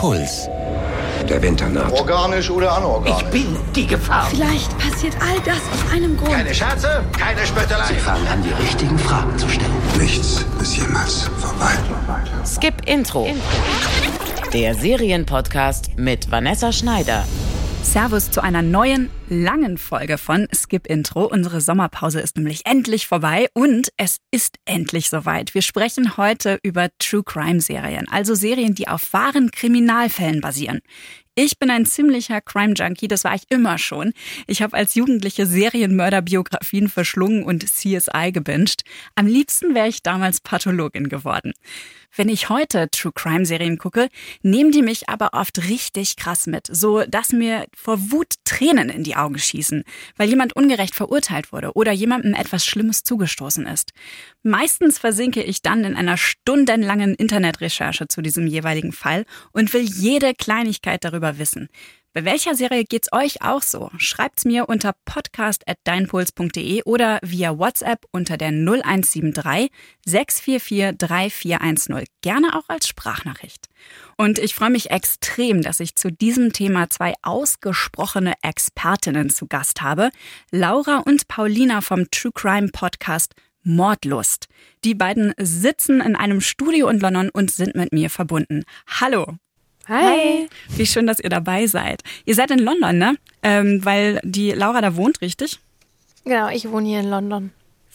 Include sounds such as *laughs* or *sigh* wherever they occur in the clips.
Puls. Der Winter naht. Organisch oder anorganisch? Ich bin die Gefahr. Vielleicht passiert all das aus einem Grund. Keine Scherze, keine Spöttelei. Sie fangen an, die richtigen Fragen zu stellen. Nichts ist jemals vorbei. Skip Intro. Der Serienpodcast mit Vanessa Schneider. Servus zu einer neuen, langen Folge von Skip Intro. Unsere Sommerpause ist nämlich endlich vorbei und es ist endlich soweit. Wir sprechen heute über True Crime Serien, also Serien, die auf wahren Kriminalfällen basieren. Ich bin ein ziemlicher Crime-Junkie, das war ich immer schon. Ich habe als Jugendliche Serienmörderbiografien verschlungen und CSI gebinged. Am liebsten wäre ich damals Pathologin geworden. Wenn ich heute True Crime Serien gucke, nehmen die mich aber oft richtig krass mit, so dass mir vor Wut Tränen in die Augen schießen, weil jemand ungerecht verurteilt wurde oder jemandem etwas Schlimmes zugestoßen ist. Meistens versinke ich dann in einer stundenlangen Internetrecherche zu diesem jeweiligen Fall und will jede Kleinigkeit darüber wissen. Bei welcher Serie geht's euch auch so? Schreibt's mir unter podcast@deinpuls.de oder via WhatsApp unter der 0173 644 3410. Gerne auch als Sprachnachricht. Und ich freue mich extrem, dass ich zu diesem Thema zwei ausgesprochene Expertinnen zu Gast habe. Laura und Paulina vom True Crime Podcast Mordlust. Die beiden sitzen in einem Studio in London und sind mit mir verbunden. Hallo. Hi. Wie schön, dass ihr dabei seid. Ihr seid in London, ne? Ähm, weil die Laura da wohnt, richtig? Genau, ich wohne hier in London.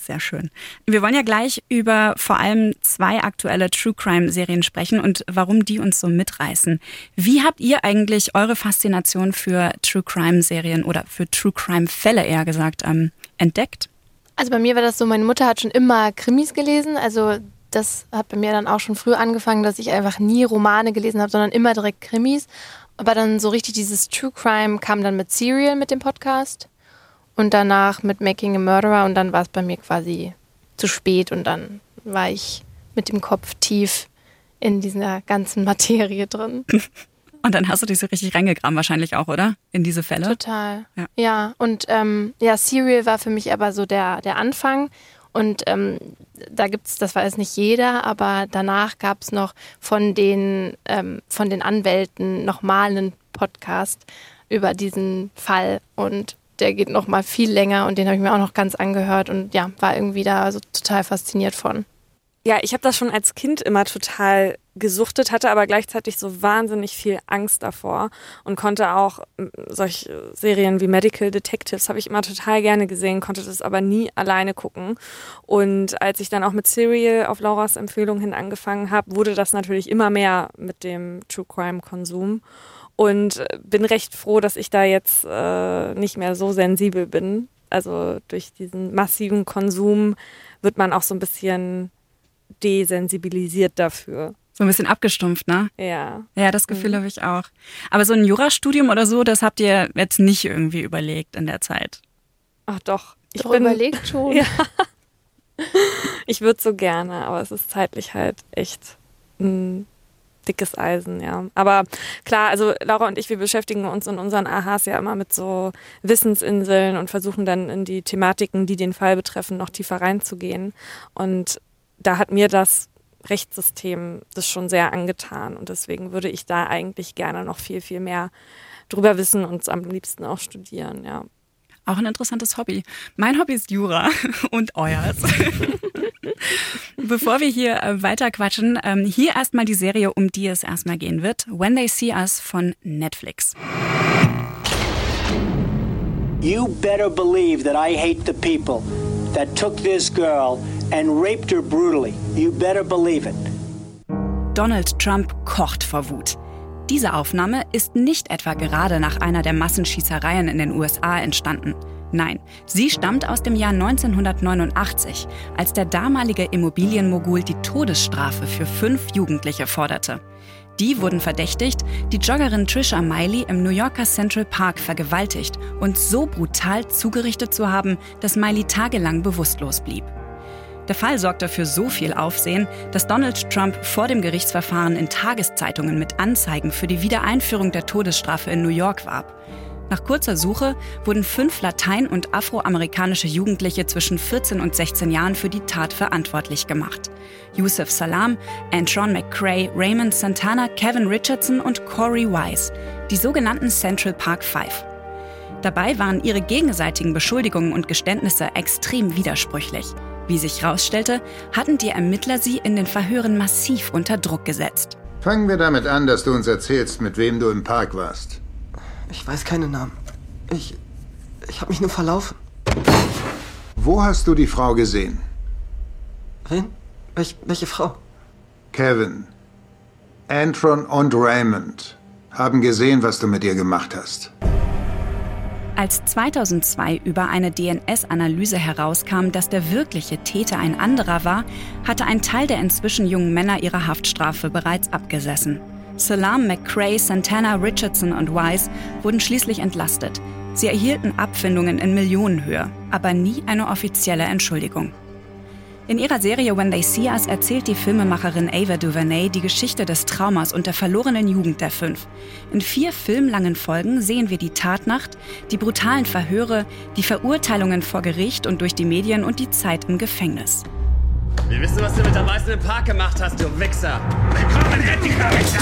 Sehr schön. Wir wollen ja gleich über vor allem zwei aktuelle True Crime Serien sprechen und warum die uns so mitreißen. Wie habt ihr eigentlich eure Faszination für True Crime Serien oder für True Crime Fälle eher gesagt ähm, entdeckt? Also bei mir war das so, meine Mutter hat schon immer Krimis gelesen, also das hat bei mir dann auch schon früh angefangen, dass ich einfach nie Romane gelesen habe, sondern immer direkt Krimis. Aber dann so richtig dieses True Crime kam dann mit Serial mit dem Podcast und danach mit Making a Murderer und dann war es bei mir quasi zu spät und dann war ich mit dem Kopf tief in dieser ganzen Materie drin. *laughs* Und dann hast du dich so richtig reingegraben wahrscheinlich auch, oder? In diese Fälle? Total. Ja, ja und ähm, ja, Serial war für mich aber so der, der Anfang. Und ähm, da gibt's, das weiß nicht jeder, aber danach gab's noch von den, ähm, von den Anwälten nochmal einen Podcast über diesen Fall. Und der geht nochmal viel länger und den habe ich mir auch noch ganz angehört und ja, war irgendwie da so total fasziniert von. Ja, ich habe das schon als Kind immer total gesuchtet, hatte aber gleichzeitig so wahnsinnig viel Angst davor und konnte auch solche Serien wie Medical Detectives habe ich immer total gerne gesehen, konnte das aber nie alleine gucken. Und als ich dann auch mit Serial auf Lauras Empfehlung hin angefangen habe, wurde das natürlich immer mehr mit dem True Crime Konsum und bin recht froh, dass ich da jetzt äh, nicht mehr so sensibel bin. Also durch diesen massiven Konsum wird man auch so ein bisschen desensibilisiert dafür. So ein bisschen abgestumpft, ne? Ja. Ja, das Gefühl mhm. habe ich auch. Aber so ein Jurastudium oder so, das habt ihr jetzt nicht irgendwie überlegt in der Zeit. Ach doch. Ich doch bin überlegt schon. *laughs* Ja. Ich würde so gerne, aber es ist zeitlich halt echt ein dickes Eisen, ja. Aber klar, also Laura und ich, wir beschäftigen uns in unseren AHs ja immer mit so Wissensinseln und versuchen dann in die Thematiken, die den Fall betreffen, noch tiefer reinzugehen. Und da hat mir das Rechtssystem das schon sehr angetan und deswegen würde ich da eigentlich gerne noch viel, viel mehr drüber wissen und am liebsten auch studieren, ja. Auch ein interessantes Hobby. Mein Hobby ist Jura *laughs* und euers. *laughs* Bevor wir hier äh, weiter quatschen, ähm, hier erstmal die Serie, um die es erstmal gehen wird. When They See Us von Netflix. You better believe that I hate the people that took this girl and raped her brutally. You better believe it. Donald Trump kocht vor Wut. Diese Aufnahme ist nicht etwa gerade nach einer der Massenschießereien in den USA entstanden. Nein, sie stammt aus dem Jahr 1989, als der damalige Immobilienmogul die Todesstrafe für fünf Jugendliche forderte. Die wurden verdächtigt, die Joggerin Trisha Miley im New Yorker Central Park vergewaltigt und so brutal zugerichtet zu haben, dass Miley tagelang bewusstlos blieb. Der Fall sorgte für so viel Aufsehen, dass Donald Trump vor dem Gerichtsverfahren in Tageszeitungen mit Anzeigen für die Wiedereinführung der Todesstrafe in New York warb. Nach kurzer Suche wurden fünf latein- und afroamerikanische Jugendliche zwischen 14 und 16 Jahren für die Tat verantwortlich gemacht. Yusuf Salam, Antron McCrae, Raymond Santana, Kevin Richardson und Corey Wise, die sogenannten Central Park Five. Dabei waren ihre gegenseitigen Beschuldigungen und Geständnisse extrem widersprüchlich. Wie sich herausstellte, hatten die Ermittler sie in den Verhören massiv unter Druck gesetzt. Fangen wir damit an, dass du uns erzählst, mit wem du im Park warst. Ich weiß keine Namen. Ich. Ich habe mich nur verlaufen. Wo hast du die Frau gesehen? Wen? Welch, welche Frau? Kevin. Antron und Raymond haben gesehen, was du mit ihr gemacht hast. Als 2002 über eine DNS-Analyse herauskam, dass der wirkliche Täter ein anderer war, hatte ein Teil der inzwischen jungen Männer ihre Haftstrafe bereits abgesessen. Salam, McCrae, Santana, Richardson und Wise wurden schließlich entlastet. Sie erhielten Abfindungen in Millionenhöhe, aber nie eine offizielle Entschuldigung. In ihrer Serie When They See Us erzählt die Filmemacherin Ava DuVernay die Geschichte des Traumas und der verlorenen Jugend der fünf. In vier filmlangen Folgen sehen wir die Tatnacht, die brutalen Verhöre, die Verurteilungen vor Gericht und durch die Medien und die Zeit im Gefängnis. Wir wissen, was du mit der Weißen im Park gemacht hast, du Wichser. Willkommen, endlicher Wichser!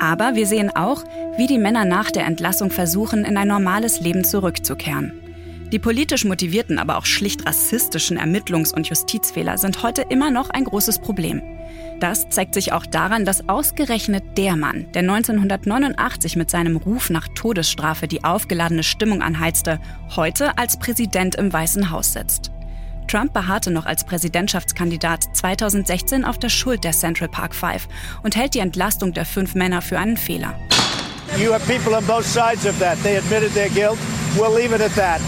Aber wir sehen auch, wie die Männer nach der Entlassung versuchen, in ein normales Leben zurückzukehren. Die politisch motivierten, aber auch schlicht rassistischen Ermittlungs- und Justizfehler sind heute immer noch ein großes Problem. Das zeigt sich auch daran, dass ausgerechnet der Mann, der 1989 mit seinem Ruf nach Todesstrafe die aufgeladene Stimmung anheizte, heute als Präsident im Weißen Haus sitzt. Trump beharrte noch als Präsidentschaftskandidat 2016 auf der Schuld der Central Park Five und hält die Entlastung der fünf Männer für einen Fehler. You have people on both sides of that. They admitted their guilt. We'll leave it at that.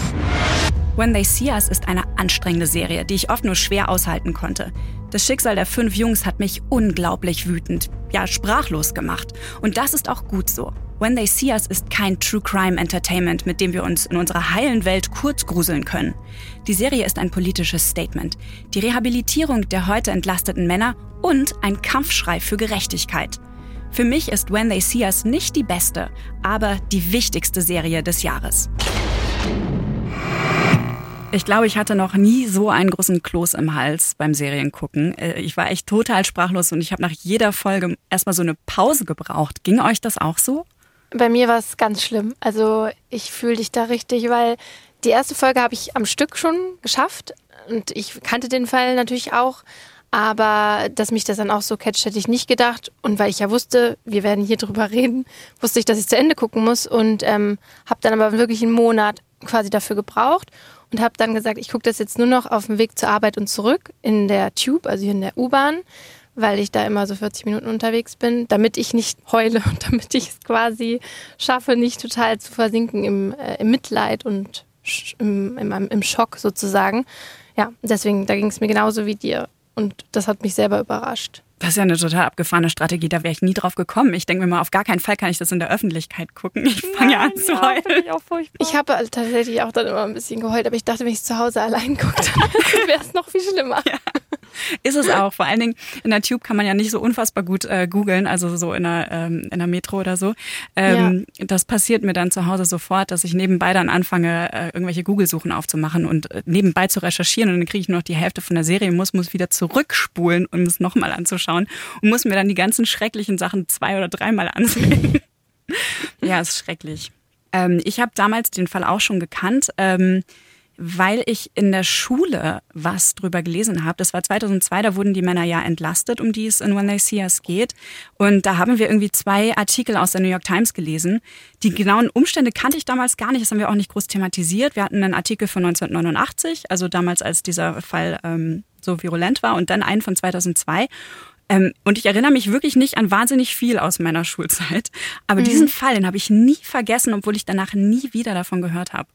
When They See Us ist eine anstrengende Serie, die ich oft nur schwer aushalten konnte. Das Schicksal der fünf Jungs hat mich unglaublich wütend, ja sprachlos gemacht. Und das ist auch gut so. When They See Us ist kein True Crime Entertainment, mit dem wir uns in unserer heilen Welt kurz gruseln können. Die Serie ist ein politisches Statement, die Rehabilitierung der heute entlasteten Männer und ein Kampfschrei für Gerechtigkeit. Für mich ist When They See Us nicht die beste, aber die wichtigste Serie des Jahres. Ich glaube, ich hatte noch nie so einen großen Kloß im Hals beim Seriengucken. Äh, ich war echt total sprachlos und ich habe nach jeder Folge erstmal so eine Pause gebraucht. Ging euch das auch so? Bei mir war es ganz schlimm. Also ich fühle dich da richtig, weil die erste Folge habe ich am Stück schon geschafft und ich kannte den Fall natürlich auch. Aber dass mich das dann auch so catcht, hätte ich nicht gedacht. Und weil ich ja wusste, wir werden hier drüber *laughs* reden, wusste ich, dass ich zu Ende gucken muss und ähm, habe dann aber wirklich einen Monat quasi dafür gebraucht und habe dann gesagt, ich gucke das jetzt nur noch auf dem Weg zur Arbeit und zurück in der Tube, also hier in der U-Bahn, weil ich da immer so 40 Minuten unterwegs bin, damit ich nicht *laughs* heule und damit ich es quasi schaffe, nicht total zu versinken im, äh, im Mitleid und im, im, im Schock sozusagen. Ja, deswegen, da ging es mir genauso wie dir. Und das hat mich selber überrascht. Das ist ja eine total abgefahrene Strategie, da wäre ich nie drauf gekommen. Ich denke mir mal, auf gar keinen Fall kann ich das in der Öffentlichkeit gucken. Ich fange ja an zu ja, heulen. Ich, auch ich habe also tatsächlich auch dann immer ein bisschen geheult, aber ich dachte, wenn ich zu Hause allein gucke, dann *laughs* wäre es noch viel schlimmer. Ja. Ist es auch. Vor allen Dingen in der Tube kann man ja nicht so unfassbar gut äh, googeln, also so in der, ähm, in der Metro oder so. Ähm, ja. Das passiert mir dann zu Hause sofort, dass ich nebenbei dann anfange, äh, irgendwelche Google-Suchen aufzumachen und äh, nebenbei zu recherchieren und dann kriege ich nur noch die Hälfte von der Serie, muss, muss wieder zurückspulen, um es nochmal anzuschauen und muss mir dann die ganzen schrecklichen Sachen zwei oder dreimal ansehen. *laughs* ja, ist schrecklich. Ähm, ich habe damals den Fall auch schon gekannt. Ähm, weil ich in der Schule was drüber gelesen habe. Das war 2002, da wurden die Männer ja entlastet, um die es in When They See Us geht. Und da haben wir irgendwie zwei Artikel aus der New York Times gelesen. Die genauen Umstände kannte ich damals gar nicht, das haben wir auch nicht groß thematisiert. Wir hatten einen Artikel von 1989, also damals, als dieser Fall ähm, so virulent war, und dann einen von 2002. Ähm, und ich erinnere mich wirklich nicht an wahnsinnig viel aus meiner Schulzeit. Aber mhm. diesen Fall, den habe ich nie vergessen, obwohl ich danach nie wieder davon gehört habe.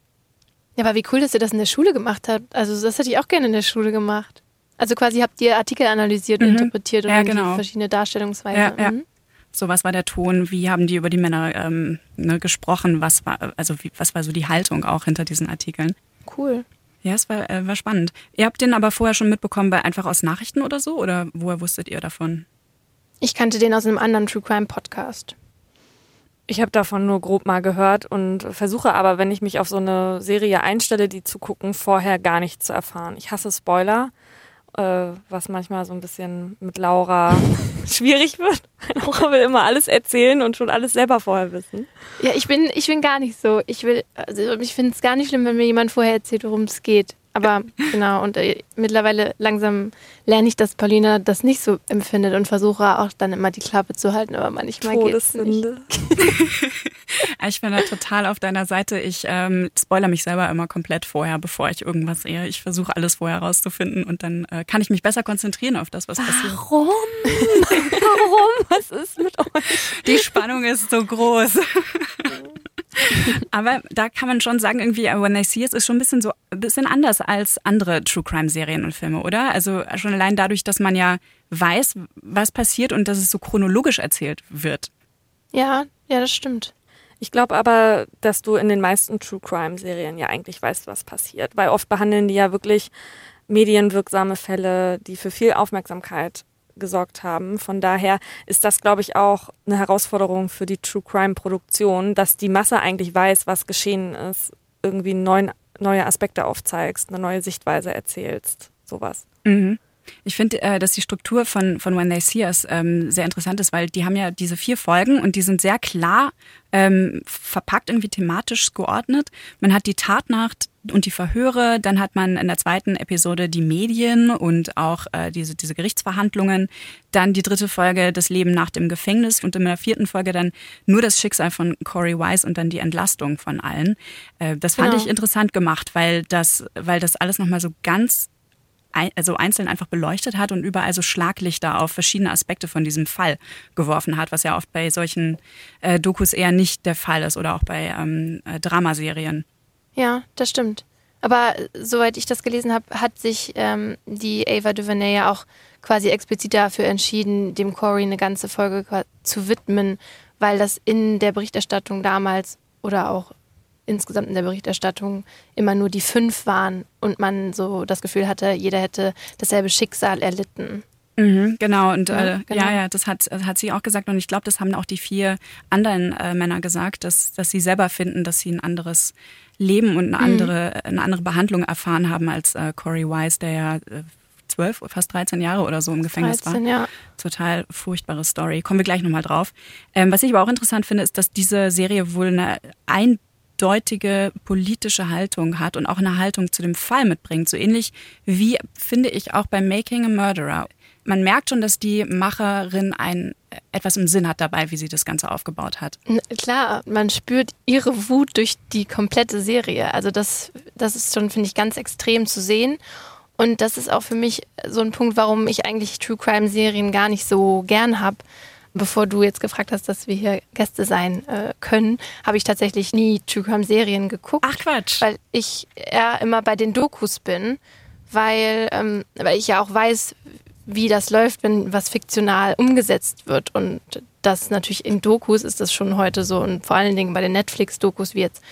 Ja, aber wie cool, dass ihr das in der Schule gemacht habt. Also das hätte ich auch gerne in der Schule gemacht. Also quasi habt ihr Artikel analysiert und mhm. interpretiert und ja, genau. verschiedene Darstellungsweisen. Ja, ja. Mhm. So, was war der Ton? Wie haben die über die Männer ähm, ne, gesprochen? Was war, also wie, was war so die Haltung auch hinter diesen Artikeln? Cool. Ja, es war, äh, war spannend. Ihr habt den aber vorher schon mitbekommen, bei einfach aus Nachrichten oder so? Oder woher wusstet ihr davon? Ich kannte den aus einem anderen True Crime Podcast. Ich habe davon nur grob mal gehört und versuche aber, wenn ich mich auf so eine Serie einstelle, die zu gucken, vorher gar nichts zu erfahren. Ich hasse Spoiler, äh, was manchmal so ein bisschen mit Laura *laughs* schwierig wird. Laura will immer alles erzählen und schon alles selber vorher wissen. Ja, ich bin, ich bin gar nicht so. Ich will, also ich finde es gar nicht schlimm, wenn mir jemand vorher erzählt, worum es geht. Aber genau, und äh, mittlerweile langsam lerne ich, dass Paulina das nicht so empfindet und versuche auch dann immer die Klappe zu halten, aber manchmal geht es nicht. *laughs* ich bin da total auf deiner Seite. Ich ähm, spoiler mich selber immer komplett vorher, bevor ich irgendwas sehe. Ich versuche alles vorher rauszufinden und dann äh, kann ich mich besser konzentrieren auf das, was passiert. Warum? *laughs* Warum? Was ist mit euch? Die Spannung ist so groß. *laughs* *laughs* Aber da kann man schon sagen, irgendwie When They See Us ist schon ein bisschen so ein bisschen anders als andere True Crime Serien und Filme, oder? Also schon allein dadurch, dass man ja weiß, was passiert und dass es so chronologisch erzählt wird. Ja, ja, das stimmt. Ich glaube aber, dass du in den meisten True Crime Serien ja eigentlich weißt, was passiert, weil oft behandeln die ja wirklich medienwirksame Fälle, die für viel Aufmerksamkeit gesorgt haben. Von daher ist das, glaube ich, auch eine Herausforderung für die True Crime Produktion, dass die Masse eigentlich weiß, was geschehen ist, irgendwie neuen, neue Aspekte aufzeigst, eine neue Sichtweise erzählst, sowas. Mhm. Ich finde, äh, dass die Struktur von, von When They See Us ähm, sehr interessant ist, weil die haben ja diese vier Folgen und die sind sehr klar ähm, verpackt, irgendwie thematisch geordnet. Man hat die Tatnacht und die Verhöre, dann hat man in der zweiten Episode die Medien und auch äh, diese, diese Gerichtsverhandlungen, dann die dritte Folge das Leben nach dem Gefängnis und in der vierten Folge dann nur das Schicksal von Corey Wise und dann die Entlastung von allen. Äh, das fand genau. ich interessant gemacht, weil das, weil das alles nochmal so ganz also einzeln einfach beleuchtet hat und überall so Schlaglichter auf verschiedene Aspekte von diesem Fall geworfen hat, was ja oft bei solchen äh, Dokus eher nicht der Fall ist oder auch bei ähm, äh, Dramaserien. Ja, das stimmt. Aber äh, soweit ich das gelesen habe, hat sich ähm, die Ava DuVernay ja auch quasi explizit dafür entschieden, dem Corey eine ganze Folge zu widmen, weil das in der Berichterstattung damals oder auch insgesamt in der Berichterstattung immer nur die fünf waren und man so das Gefühl hatte, jeder hätte dasselbe Schicksal erlitten. Mhm, genau, und ja, äh, genau. ja, ja, das hat, hat sie auch gesagt. Und ich glaube, das haben auch die vier anderen äh, Männer gesagt, dass, dass sie selber finden, dass sie ein anderes Leben und eine mhm. andere, eine andere Behandlung erfahren haben als äh, Corey Wise, der ja äh, zwölf, fast 13 Jahre oder so im Gefängnis 13, war. Ja. Total furchtbare Story. Kommen wir gleich nochmal drauf. Ähm, was ich aber auch interessant finde, ist, dass diese Serie wohl eine ein deutige politische Haltung hat und auch eine Haltung zu dem Fall mitbringt. So ähnlich wie, finde ich, auch bei Making a Murderer. Man merkt schon, dass die Macherin ein etwas im Sinn hat dabei, wie sie das Ganze aufgebaut hat. Klar, man spürt ihre Wut durch die komplette Serie. Also das, das ist schon, finde ich, ganz extrem zu sehen. Und das ist auch für mich so ein Punkt, warum ich eigentlich True Crime Serien gar nicht so gern habe bevor du jetzt gefragt hast, dass wir hier Gäste sein äh, können, habe ich tatsächlich nie True Crime Serien geguckt. Ach Quatsch. Weil ich eher immer bei den Dokus bin, weil, ähm, weil ich ja auch weiß, wie das läuft, wenn was fiktional umgesetzt wird. Und das natürlich in Dokus ist das schon heute so und vor allen Dingen bei den Netflix-Dokus, wie jetzt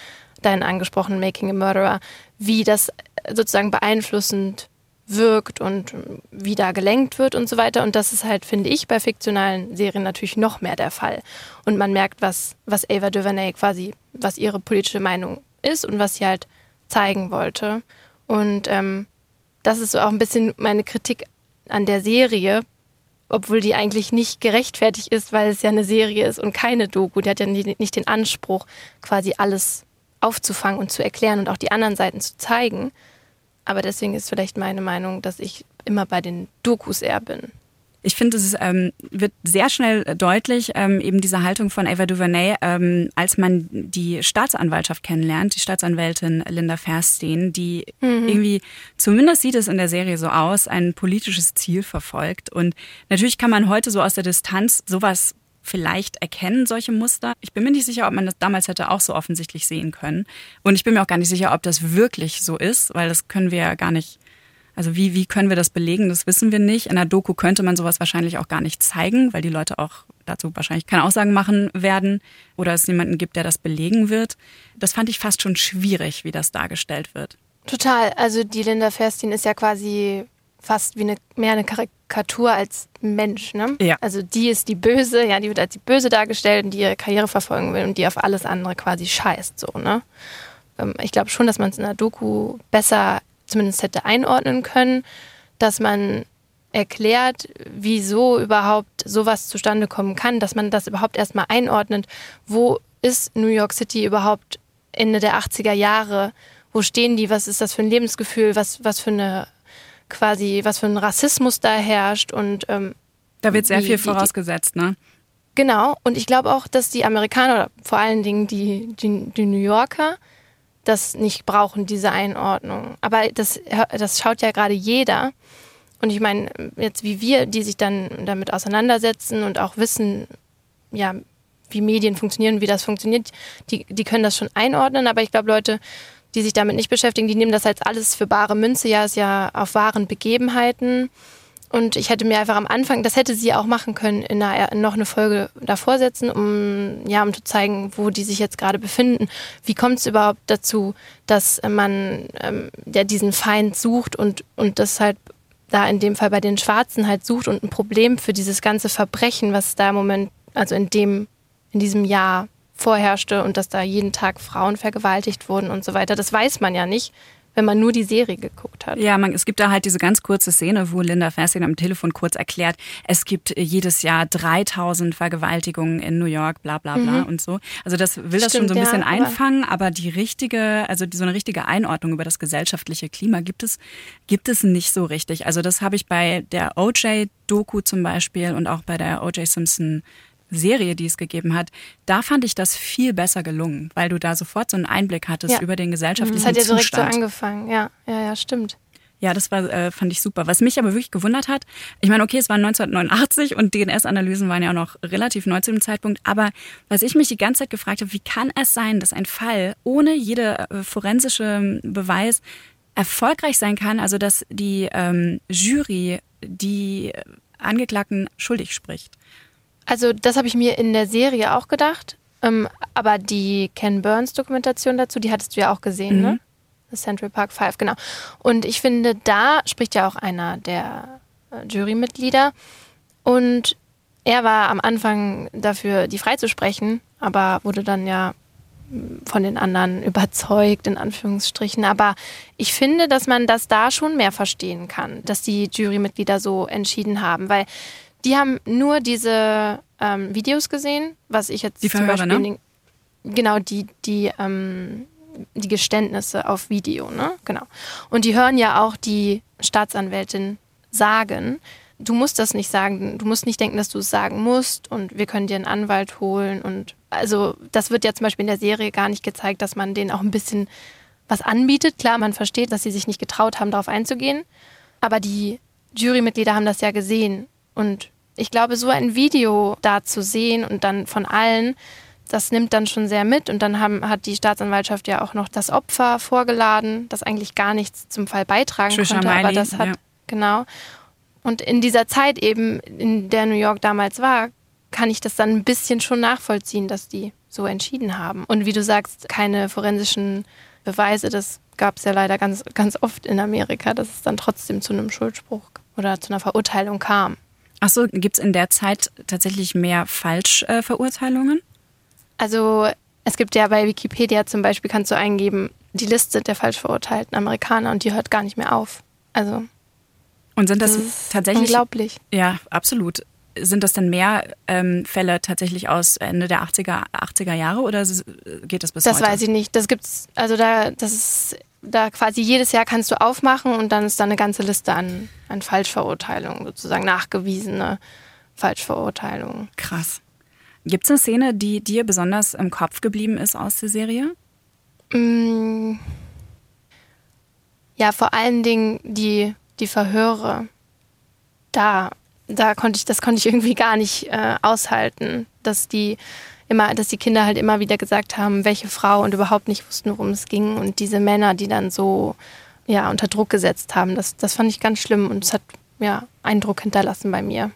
dein angesprochenen Making a Murderer, wie das sozusagen beeinflussend wirkt und wie da gelenkt wird und so weiter. Und das ist halt, finde ich, bei fiktionalen Serien natürlich noch mehr der Fall. Und man merkt, was, was Ava DuVernay quasi, was ihre politische Meinung ist und was sie halt zeigen wollte. Und ähm, das ist so auch ein bisschen meine Kritik an der Serie, obwohl die eigentlich nicht gerechtfertigt ist, weil es ja eine Serie ist und keine Doku. Die hat ja nicht den Anspruch, quasi alles aufzufangen und zu erklären und auch die anderen Seiten zu zeigen. Aber deswegen ist vielleicht meine Meinung, dass ich immer bei den Dokus eher bin. Ich finde, es ähm, wird sehr schnell deutlich, ähm, eben diese Haltung von Ava DuVernay, ähm, als man die Staatsanwaltschaft kennenlernt, die Staatsanwältin Linda Ferstein, die mhm. irgendwie, zumindest sieht es in der Serie so aus, ein politisches Ziel verfolgt. Und natürlich kann man heute so aus der Distanz sowas vielleicht erkennen, solche Muster. Ich bin mir nicht sicher, ob man das damals hätte auch so offensichtlich sehen können. Und ich bin mir auch gar nicht sicher, ob das wirklich so ist, weil das können wir ja gar nicht. Also wie, wie können wir das belegen? Das wissen wir nicht. In der Doku könnte man sowas wahrscheinlich auch gar nicht zeigen, weil die Leute auch dazu wahrscheinlich keine Aussagen machen werden oder es niemanden gibt, der das belegen wird. Das fand ich fast schon schwierig, wie das dargestellt wird. Total. Also die Linda Ferstin ist ja quasi fast wie eine, mehr eine Karikatur als Mensch, ne? Ja. Also die ist die Böse, ja, die wird als die Böse dargestellt und die ihre Karriere verfolgen will und die auf alles andere quasi scheißt, so, ne? Ähm, ich glaube schon, dass man es in der Doku besser zumindest hätte einordnen können, dass man erklärt, wieso überhaupt sowas zustande kommen kann, dass man das überhaupt erstmal einordnet, wo ist New York City überhaupt Ende der 80er Jahre, wo stehen die, was ist das für ein Lebensgefühl, was, was für eine quasi, was für ein Rassismus da herrscht? Und ähm, Da wird sehr wie- viel die- vorausgesetzt, ne? Genau, und ich glaube auch, dass die Amerikaner oder vor allen Dingen die, die, die New Yorker das nicht brauchen, diese Einordnung. Aber das, das schaut ja gerade jeder. Und ich meine, jetzt wie wir, die sich dann damit auseinandersetzen und auch wissen, ja, wie Medien funktionieren, wie das funktioniert, die, die können das schon einordnen. Aber ich glaube, Leute, die sich damit nicht beschäftigen, die nehmen das als alles für bare Münze. Ja, ist ja auf wahren Begebenheiten. Und ich hätte mir einfach am Anfang, das hätte sie auch machen können, in, einer, in noch eine Folge davor setzen, um, ja, um zu zeigen, wo die sich jetzt gerade befinden. Wie kommt es überhaupt dazu, dass man ähm, ja, diesen Feind sucht und, und das halt da in dem Fall bei den Schwarzen halt sucht und ein Problem für dieses ganze Verbrechen, was da im Moment, also in dem, in diesem Jahr vorherrschte und dass da jeden Tag Frauen vergewaltigt wurden und so weiter. Das weiß man ja nicht, wenn man nur die Serie geguckt hat. Ja, man, es gibt da halt diese ganz kurze Szene, wo Linda Fassing am Telefon kurz erklärt, es gibt jedes Jahr 3000 Vergewaltigungen in New York, bla bla bla Mhm. und so. Also das will das schon so ein ja, bisschen aber- einfangen, aber die richtige, also die, so eine richtige Einordnung über das gesellschaftliche Klima gibt es, gibt es nicht so richtig. Also das habe ich bei der OJ-Doku zum Beispiel und auch bei der OJ Simpson Serie, die es gegeben hat, da fand ich das viel besser gelungen, weil du da sofort so einen Einblick hattest Ja. über den gesellschaftlichen Das hat ja direkt Zustand. so angefangen. Ja, ja, ja, stimmt. Ja, das war, äh, fand ich super. Was mich aber wirklich gewundert hat, ich meine, okay, es war 1989 und DNS-Analysen waren ja auch noch relativ neu zu dem Zeitpunkt, aber was ich mich die ganze Zeit gefragt habe, wie kann es sein, dass ein Fall ohne jede äh, forensische Beweis erfolgreich sein kann, also dass die ähm, Jury die Angeklagten schuldig spricht? Also das habe ich mir in der Serie auch gedacht. Ähm, aber die Ken Burns Dokumentation dazu, die hattest du ja auch gesehen, Mhm. ne? Das Central Park Five, genau. Und ich finde, da spricht ja auch einer der äh, Jurymitglieder. Und er war am Anfang dafür, die freizusprechen, aber wurde dann ja mm, von den anderen *laughs* überzeugt, in Anführungsstrichen. Aber ich finde, dass man das da schon mehr verstehen kann, dass die Jurymitglieder so entschieden haben, weil die haben nur diese ähm, Videos gesehen, was ich jetzt Die zum Verhöre, Beispiel ne? in den, genau die die ähm, die Geständnisse auf Video, ne? Genau. Und die hören ja auch die Staatsanwältin sagen. Du musst das nicht sagen. Du musst nicht denken, dass du es sagen musst. Und wir können dir einen Anwalt holen. Und also das wird ja zum Beispiel in der Serie gar nicht gezeigt, dass man denen auch ein bisschen was anbietet. Klar, man versteht, dass sie sich nicht getraut haben, darauf einzugehen. Aber die Jurymitglieder haben das ja gesehen. Und ich glaube, so ein Video da zu sehen und dann von allen, das nimmt dann schon sehr mit. Und dann haben, hat die Staatsanwaltschaft ja auch noch das Opfer vorgeladen, das eigentlich gar nichts zum Fall beitragen Trisha konnte. aber Miley, das hat, ja. genau. Und in dieser Zeit eben, in der New York damals war, kann ich das dann ein bisschen schon nachvollziehen, dass die so entschieden haben. Und wie du sagst, keine forensischen Beweise, das gab es ja leider ganz, ganz oft in Amerika, dass es dann trotzdem zu einem Schuldspruch oder zu einer Verurteilung kam. Ach so, gibt es in der Zeit tatsächlich mehr Falschverurteilungen? Also es gibt ja bei Wikipedia zum Beispiel, kannst du eingeben, die Liste der falsch verurteilten Amerikaner und die hört gar nicht mehr auf. Also Und sind das, Das tatsächlich. unglaublich. Ja, absolut. Sind das denn mehr ähm, Fälle tatsächlich aus Ende der 80er, 80er Jahre oder s- geht das bis das heute? weiß ich nicht. Das gibt's, also da, das ist da quasi jedes Jahr kannst du aufmachen und dann ist da eine ganze Liste an, an Falschverurteilungen, sozusagen nachgewiesene Falschverurteilungen. Krass. Gibt es eine Szene, die dir besonders im Kopf geblieben ist aus der Serie? Mm, Ja, vor allen Dingen die, die Verhöre. Da, da konnte ich, das konnte ich irgendwie gar nicht äh, aushalten, dass die immer, dass die Kinder halt immer wieder gesagt haben, welche Frau und überhaupt nicht wussten, worum es ging. Und diese Männer, die dann so ja, unter Druck gesetzt haben, das, das fand ich ganz schlimm und es hat ja Eindruck hinterlassen bei mir.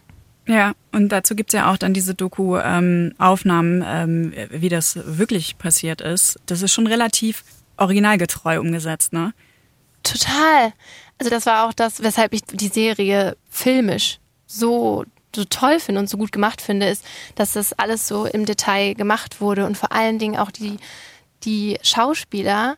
Ja, und dazu gibt es ja auch dann diese Doku-Aufnahmen, ähm, wie das wirklich passiert ist. Das ist schon relativ originalgetreu umgesetzt, ne? Total. Also das war auch das, weshalb ich die Serie filmisch so so toll finde und so gut gemacht finde, ist, dass das alles so im Detail gemacht wurde und vor allen Dingen auch die, die Schauspieler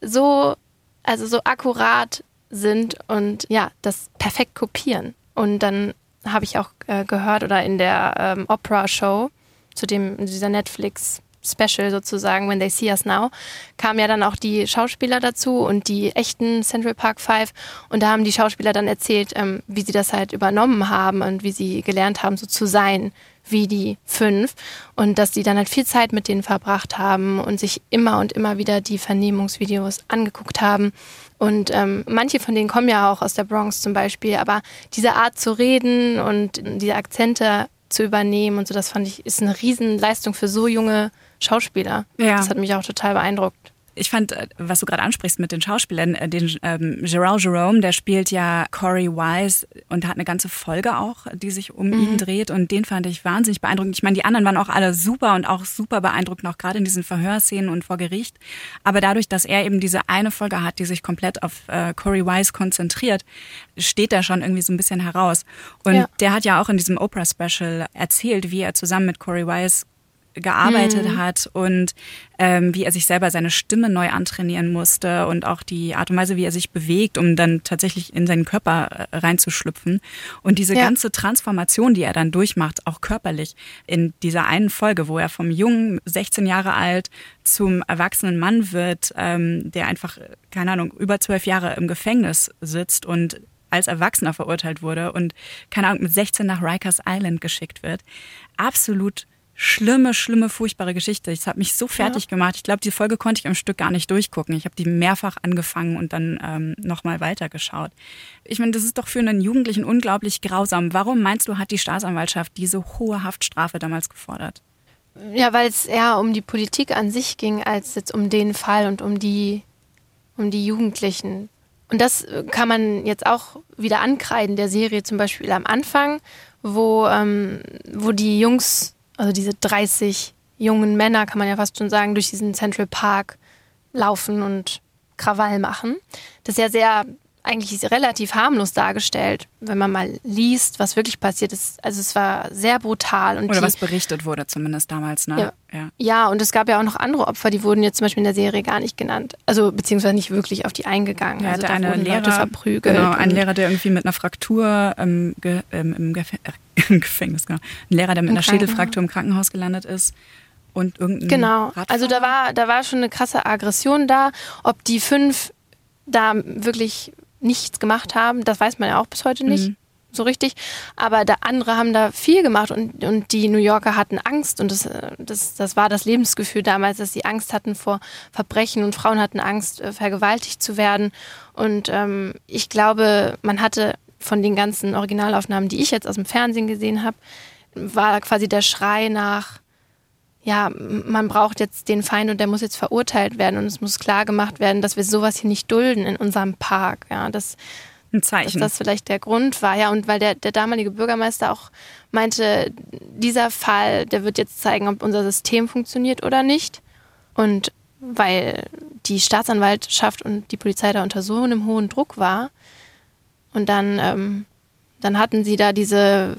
so, also so akkurat sind und ja, das perfekt kopieren. Und dann habe ich auch äh, gehört oder in der ähm, Opera-Show zu dem, dieser Netflix Special sozusagen, When They See Us Now, kamen ja dann auch die Schauspieler dazu und die echten Central Park Five. Und da haben die Schauspieler dann erzählt, ähm, wie sie das halt übernommen haben und wie sie gelernt haben, so zu sein wie die fünf. Und dass sie dann halt viel Zeit mit denen verbracht haben und sich immer und immer wieder die Vernehmungsvideos angeguckt haben. Und ähm, manche von denen kommen ja auch aus der Bronx zum Beispiel, aber diese Art zu reden und diese Akzente zu übernehmen und so, das fand ich, ist eine Riesenleistung für so junge Schauspieler. Ja. Das hat mich auch total beeindruckt. Ich fand, äh, was du gerade ansprichst mit den Schauspielern, äh, den ähm, Gerald Jerome, der spielt ja Corey Wise und hat eine ganze Folge auch, die sich um mhm. ihn dreht und den fand ich wahnsinnig beeindruckend. Ich meine, die anderen waren auch alle super und auch super beeindruckend, auch gerade in diesen Verhörszenen und vor Gericht. Aber dadurch, dass er eben diese eine Folge hat, die sich komplett auf äh, Corey Wise konzentriert, steht er schon irgendwie so ein bisschen heraus. Und ja. der hat ja auch in diesem Oprah-Special erzählt, wie er zusammen mit Corey Wise gearbeitet mhm. hat und ähm, wie er sich selber seine Stimme neu antrainieren musste und auch die Art und Weise, wie er sich bewegt, um dann tatsächlich in seinen Körper äh, reinzuschlüpfen. Und diese ja. ganze Transformation, die er dann durchmacht, auch körperlich, in dieser einen Folge, wo er vom jungen, 16 Jahre alt, zum erwachsenen Mann wird, ähm, der einfach, keine Ahnung, über zwölf Jahre im Gefängnis sitzt und als Erwachsener verurteilt wurde und, keine Ahnung, mit 16 nach Rikers Island geschickt wird. Absolut schlimme, schlimme, furchtbare Geschichte. Es hat mich so fertig ja. gemacht. Ich glaube, die Folge konnte ich am Stück gar nicht durchgucken. Ich habe die mehrfach angefangen und dann ähm, nochmal weitergeschaut. Ich meine, das ist doch für einen Jugendlichen unglaublich grausam. Warum meinst du, hat die Staatsanwaltschaft diese hohe Haftstrafe damals gefordert? Ja, weil es eher um die Politik an sich ging, als jetzt um den Fall und um die, um die Jugendlichen. Und das kann man jetzt auch wieder ankreiden, der Serie zum Beispiel am Anfang, wo, ähm, wo die Jungs also diese 30 jungen Männer, kann man ja fast schon sagen, durch diesen Central Park laufen und Krawall machen. Das ist ja sehr eigentlich relativ harmlos dargestellt, wenn man mal liest, was wirklich passiert ist. Also es war sehr brutal. Und Oder die, was berichtet wurde zumindest damals, ne? Ja. ja. Ja. und es gab ja auch noch andere Opfer, die wurden jetzt zum Beispiel in der Serie gar nicht genannt. Also beziehungsweise nicht wirklich auf die eingegangen. Ja, also da eine Lehrer, Leute verprügelt. Genau, ein Lehrer, der irgendwie mit einer Fraktur ähm, ge, ähm, im, Gef äh, *laughs* im, Gefängnis, genau. Ein Lehrer, der mit einer Schädelfraktur im Krankenhaus gelandet ist und irgendein Genau, Radfahrer. also da war, da war schon eine krasse Aggression da. Ob die fünf da wirklich nichts gemacht haben. Das weiß man ja auch bis heute nicht. Mhm. So richtig. Aber da andere haben da viel gemacht und, und die New Yorker hatten Angst und das, das, das war das Lebensgefühl damals, dass sie Angst hatten vor Verbrechen und Frauen hatten Angst, äh, vergewaltigt zu werden. Und ähm, ich glaube, man hatte von den ganzen Originalaufnahmen, die ich jetzt aus dem Fernsehen gesehen habe, war quasi der Schrei nach ja, man braucht jetzt den Feind und der muss jetzt verurteilt werden und es muss klar gemacht werden, dass wir sowas hier nicht dulden in unserem Park. Ja, das, ein Zeichen. Dass das vielleicht der Grund war, ja, und weil der, der damalige Bürgermeister auch meinte, dieser Fall, der wird jetzt zeigen, ob unser System funktioniert oder nicht. Und weil die Staatsanwaltschaft und die Polizei da unter so einem hohen Druck war. Und dann, ähm, dann hatten sie da diese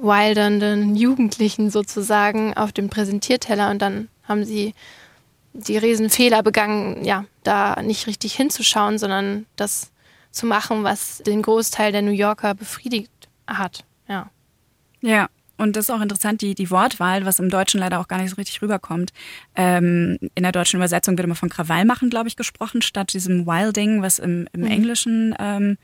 wildernden Jugendlichen sozusagen auf dem Präsentierteller und dann haben sie die Riesenfehler begangen, ja, da nicht richtig hinzuschauen, sondern das zu machen, was den Großteil der New Yorker befriedigt hat. Ja. Ja. Und das ist auch interessant, die, die Wortwahl, was im Deutschen leider auch gar nicht so richtig rüberkommt. Ähm, in der deutschen Übersetzung wird immer von Krawall machen, glaube ich, gesprochen, statt diesem Wilding, was im, im mhm. Englischen ähm,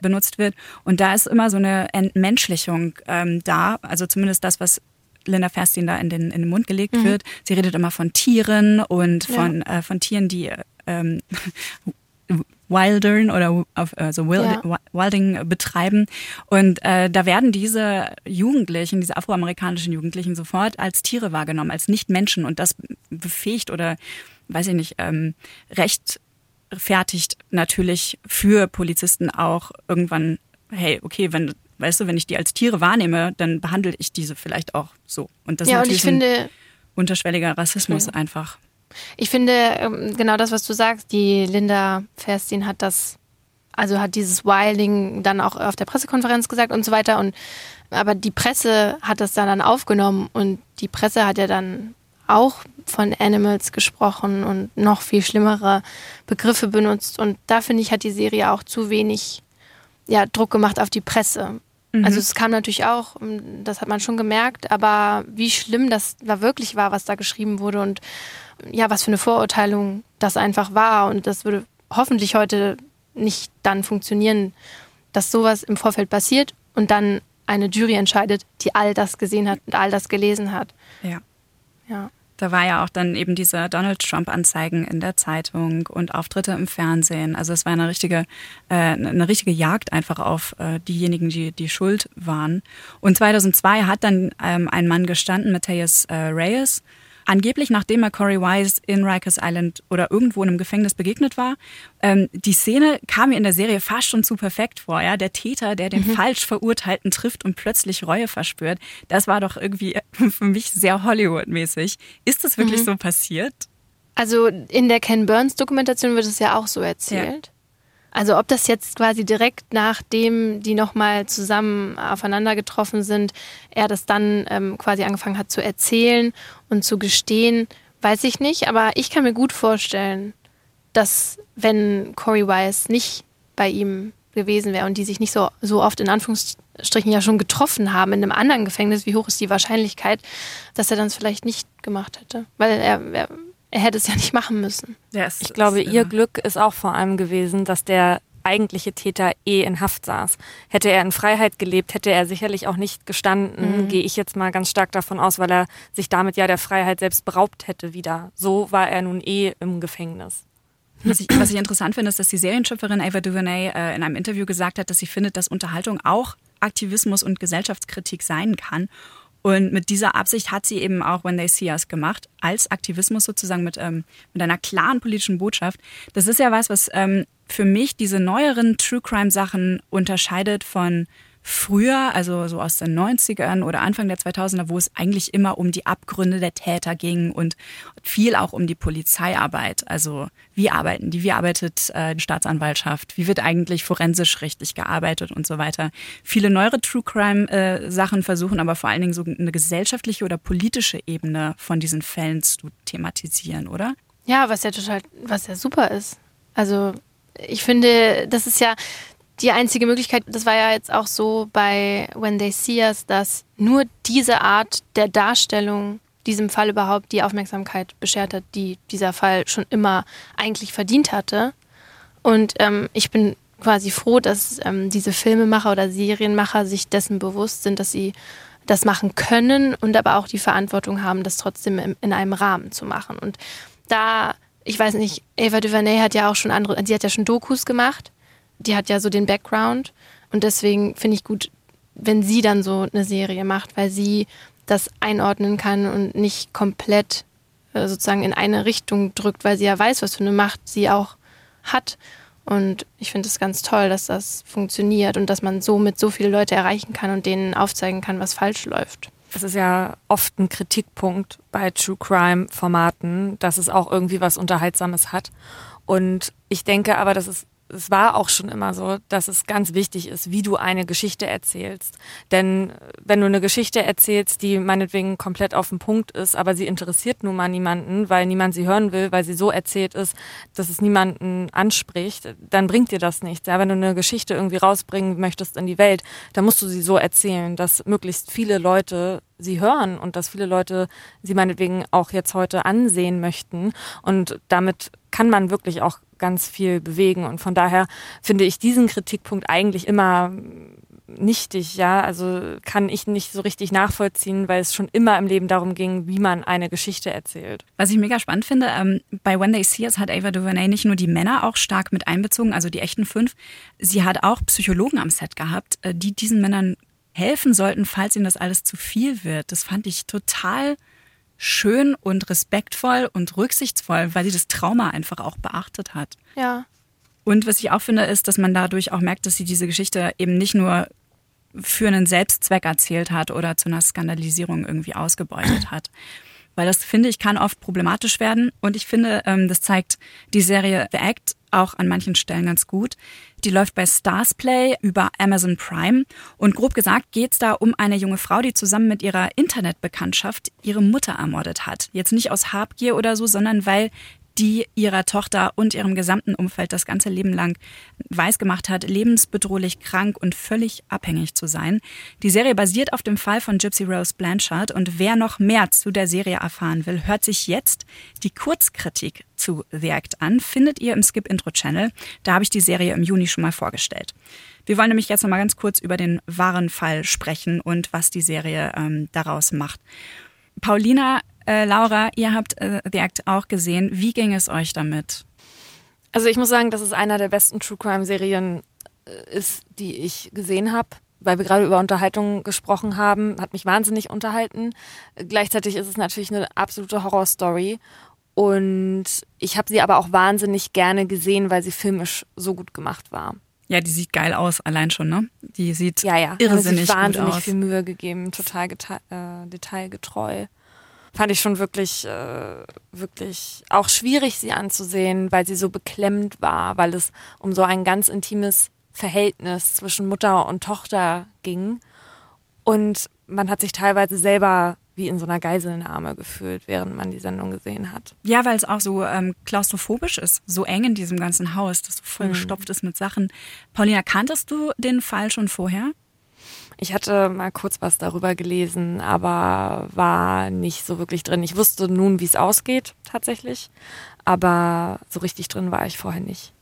benutzt wird. Und da ist immer so eine Entmenschlichung ähm, da, also zumindest das, was Linda Ferstin da in den, in den Mund gelegt mhm. wird. Sie redet immer von Tieren und von, ja. äh, von Tieren, die ähm, *laughs* Wildern oder also Wild, ja. Wilding betreiben. Und äh, da werden diese Jugendlichen, diese afroamerikanischen Jugendlichen sofort als Tiere wahrgenommen, als Nicht-Menschen. Und das befähigt oder, weiß ich nicht, ähm, recht fertigt natürlich für Polizisten auch irgendwann, hey, okay, wenn, weißt du, wenn ich die als Tiere wahrnehme, dann behandle ich diese vielleicht auch so. Und das ja, ist natürlich finde, unterschwelliger Rassismus okay. einfach. Ich finde, ähm, genau das, was du sagst, die Linda Ferstin hat das Also hat dieses Wilding dann auch auf der Pressekonferenz gesagt und so weiter. Und aber die Presse hat das dann aufgenommen und die Presse hat ja dann auch von Animals gesprochen und noch viel schlimmere Begriffe benutzt. Und da finde ich, hat die Serie auch zu wenig ja, Druck gemacht auf die Presse. Mhm. Also es kam natürlich auch, das hat man schon gemerkt, aber wie schlimm das da wirklich war, was da geschrieben wurde und ja, was für eine Vorurteilung das einfach war. Und das würde hoffentlich heute nicht dann funktionieren, dass sowas im Vorfeld passiert und dann eine Jury entscheidet, die all das gesehen hat und all das gelesen hat. Ja. Ja. Da war ja auch dann eben diese Donald Trump-Anzeigen in der Zeitung und Auftritte im Fernsehen. Also es war eine richtige, äh, eine richtige Jagd einfach auf äh, diejenigen, die, die schuld waren. Und 2002 hat dann ähm, ein Mann gestanden, Matthias äh, Reyes, Angeblich, nachdem er Corey Wise in Rikers Island oder irgendwo in einem Gefängnis begegnet war. Ähm, die Szene kam mir in der Serie fast schon zu perfekt vor. Ja? Der Täter, der den mhm. falsch Verurteilten trifft und plötzlich Reue verspürt, das war doch irgendwie *laughs* für mich sehr Hollywood-mäßig. Ist das wirklich mhm. so passiert? Also in der Ken Burns Dokumentation wird es ja auch so erzählt. Ja. Also ob das jetzt quasi direkt nachdem die nochmal zusammen aufeinander getroffen sind, er das dann ähm, quasi angefangen hat zu erzählen und zu gestehen, weiß ich nicht. Aber ich kann mir gut vorstellen, dass wenn Corey Wise nicht bei ihm gewesen wäre und die sich nicht so, so oft in Anführungsstrichen ja schon getroffen haben in einem anderen Gefängnis, wie hoch ist die Wahrscheinlichkeit, dass er dann vielleicht nicht gemacht hätte? Weil er, er er hätte es ja nicht machen müssen. Yes, ich glaube, ihr Glück ist auch vor allem gewesen, dass der eigentliche Täter eh in Haft saß. Hätte er in Freiheit gelebt, hätte er sicherlich auch nicht gestanden, mhm. gehe ich jetzt mal ganz stark davon aus, weil er sich damit ja der Freiheit selbst beraubt hätte wieder. So war er nun eh im Gefängnis. Was ich, was ich interessant finde, ist, dass die Serienschöpferin Ava DuVernay äh, in einem Interview gesagt hat, dass sie findet, dass Unterhaltung auch Aktivismus und Gesellschaftskritik sein kann. Und mit dieser Absicht hat sie eben auch When They See Us gemacht, als Aktivismus sozusagen mit, ähm, mit einer klaren politischen Botschaft. Das ist ja was, was ähm, für mich diese neueren True Crime Sachen unterscheidet von früher, also so aus den 90ern oder Anfang der 2000er, wo es eigentlich immer um die Abgründe der Täter ging und viel auch um die Polizeiarbeit. Also wie arbeiten die, wie arbeitet äh, die Staatsanwaltschaft, wie wird eigentlich forensisch richtig gearbeitet und so weiter. Viele neuere True Crime äh, versuchen aber vor allen Dingen so eine gesellschaftliche oder politische Ebene von diesen Fällen zu thematisieren, oder? Ja, was ja total, was ja super ist. Also ich finde, das ist ja die einzige Möglichkeit, das war ja jetzt auch so bei When They See Us, dass nur diese Art der Darstellung diesem Fall überhaupt die Aufmerksamkeit beschert hat, die dieser Fall schon immer eigentlich verdient hatte. Und ähm, ich bin quasi froh, dass ähm, diese Filmemacher oder Serienmacher sich dessen bewusst sind, dass sie das machen können und aber auch die Verantwortung haben, das trotzdem in, in einem Rahmen zu machen. Und da, ich weiß nicht, Ava DuVernay hat ja auch schon andere, sie hat ja schon Dokus gemacht die hat ja so den Background und deswegen finde ich gut, wenn sie dann so eine Serie macht, weil sie das einordnen kann und nicht komplett äh, sozusagen in eine Richtung drückt, weil sie ja weiß, was für eine Macht sie auch hat. Und ich finde es ganz toll, dass das funktioniert und dass man somit so viele Leute erreichen kann und denen aufzeigen kann, was falsch läuft. Es ist ja oft ein Kritikpunkt bei True Crime Formaten, dass es auch irgendwie was Unterhaltsames hat. Und ich denke aber, dass es es war auch schon immer so, dass es ganz wichtig ist, wie du eine Geschichte erzählst. Denn wenn du eine Geschichte erzählst, die meinetwegen komplett auf den Punkt ist, aber sie interessiert nun mal niemanden, weil niemand sie hören will, weil sie so erzählt ist, dass es niemanden anspricht, dann bringt dir das nichts. Ja, wenn du eine Geschichte irgendwie rausbringen möchtest in die Welt, dann musst du sie so erzählen, dass möglichst viele Leute sie hören und dass viele Leute sie meinetwegen auch jetzt heute ansehen möchten. Und damit kann man wirklich auch ganz viel bewegen. Und von daher finde ich diesen Kritikpunkt eigentlich immer nichtig, ja. Also kann ich nicht so richtig nachvollziehen, weil es schon immer im Leben darum ging, wie man eine Geschichte erzählt. Was ich mega spannend finde, ähm, bei When They See Us hat Ava DuVernay nicht nur die Männer auch stark mit einbezogen, also die echten fünf. Sie hat auch Psychologen am Set gehabt, äh, die diesen Männern helfen sollten, falls ihnen das alles zu viel wird. Das fand ich total schön und respektvoll und rücksichtsvoll, weil sie das Trauma einfach auch beachtet hat. Ja. Und was ich auch finde, ist, dass man dadurch auch merkt, dass sie diese Geschichte eben nicht nur für einen Selbstzweck erzählt hat oder zu einer Skandalisierung irgendwie ausgebeutet hat. Weil das, finde ich, kann oft problematisch werden. Und ich finde, ähm, das zeigt die Serie The Act auch an manchen Stellen ganz gut. Die läuft bei Stars Play über Amazon Prime. Und grob gesagt geht es da um eine junge Frau, die zusammen mit ihrer Internetbekanntschaft ihre Mutter ermordet hat. Jetzt nicht aus Habgier oder so, sondern weil die ihrer Tochter und ihrem gesamten Umfeld das ganze Leben lang weisgemacht hat, lebensbedrohlich krank und völlig abhängig zu sein. Die Serie basiert auf dem Fall von Gypsy Rose Blanchard und wer noch mehr zu der Serie erfahren will, hört sich jetzt die Kurzkritik zu The Act an, findet ihr im Skip Intro Channel. Da habe ich die Serie im Juni schon mal vorgestellt. Wir wollen nämlich jetzt noch mal ganz kurz über den wahren Fall sprechen und was die Serie ähm, daraus macht. Paulina, äh, Laura, ihr habt äh, The Act auch gesehen. Wie ging es euch damit? Also ich muss sagen, dass es einer der besten True Crime Serien äh, ist, die ich gesehen habe. Weil wir gerade über Unterhaltung gesprochen haben, hat mich wahnsinnig unterhalten. Gleichzeitig ist es natürlich eine absolute Horrorstory. Und ich habe sie aber auch wahnsinnig gerne gesehen, weil sie filmisch so gut gemacht war. Ja, die sieht geil aus, allein schon, ne? Die sieht ja, ja. irrsinnig sich wahnsinnig gut aus. viel Mühe gegeben, total äh, detailgetreu. Fand ich schon wirklich, äh, wirklich auch schwierig, sie anzusehen, weil sie so beklemmt war, weil es um so ein ganz intimes Verhältnis zwischen Mutter und Tochter ging. Und man hat sich teilweise selber wie in so einer Geiselnahme gefühlt, während man die Sendung gesehen hat. Ja, weil es auch so ähm, klaustrophobisch ist, so eng in diesem ganzen Haus, dass so voll Mhm. gestopft ist mit Sachen. Paulina, kanntest du den Fall schon vorher? Ich hatte mal kurz was darüber gelesen, aber war nicht so wirklich drin. Ich wusste nun, wie es ausgeht, tatsächlich. Aber so richtig drin war ich vorher nicht.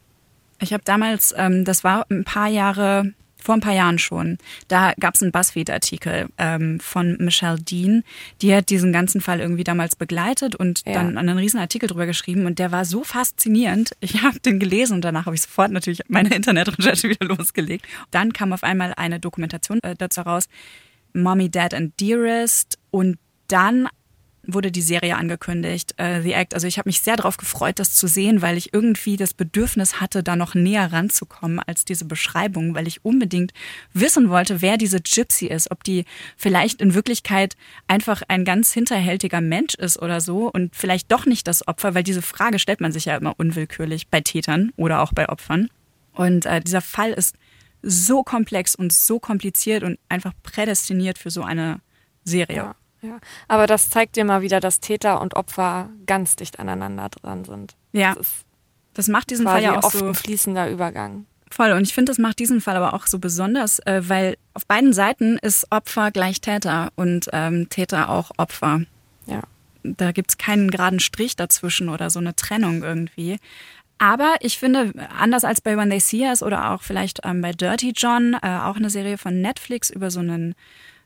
Ich habe damals, ähm, das war ein paar Jahre, vor ein paar Jahren schon, da gab es einen BuzzFeed-Artikel ähm, von Michelle Dean. Die hat diesen ganzen Fall irgendwie damals begleitet und Ja. dann einen riesen Artikel drüber geschrieben und der war so faszinierend. Ich habe den gelesen und danach habe ich sofort natürlich meine Internetrecherche wieder losgelegt. Dann kam auf einmal eine Dokumentation äh, dazu raus, Mommy, Dad and Dearest und dann wurde die Serie angekündigt, äh, The Act. Also ich habe mich sehr darauf gefreut, das zu sehen, weil ich irgendwie das Bedürfnis hatte, da noch näher ranzukommen als diese Beschreibung, weil ich unbedingt wissen wollte, wer diese Gypsy ist, ob die vielleicht in Wirklichkeit einfach ein ganz hinterhältiger Mensch ist oder so und vielleicht doch nicht das Opfer, weil diese Frage stellt man sich ja immer unwillkürlich bei Tätern oder auch bei Opfern. Und äh, dieser Fall ist so komplex und so kompliziert und einfach prädestiniert für so eine Serie. Ja, ja. Aber das zeigt dir mal wieder, dass Täter und Opfer ganz dicht aneinander dran sind. Ja. Das Das macht diesen Fall ja auch oft so ein fließender Übergang. voll. Und ich finde, das macht diesen Fall aber auch so besonders, äh, weil auf beiden Seiten ist Opfer gleich Täter und ähm, Täter auch Opfer. Ja. Da gibt's keinen geraden Strich dazwischen oder so eine Trennung irgendwie. Aber ich finde, anders als bei When They See Us oder auch vielleicht ähm, bei Dirty John, äh, auch eine Serie von Netflix über so einen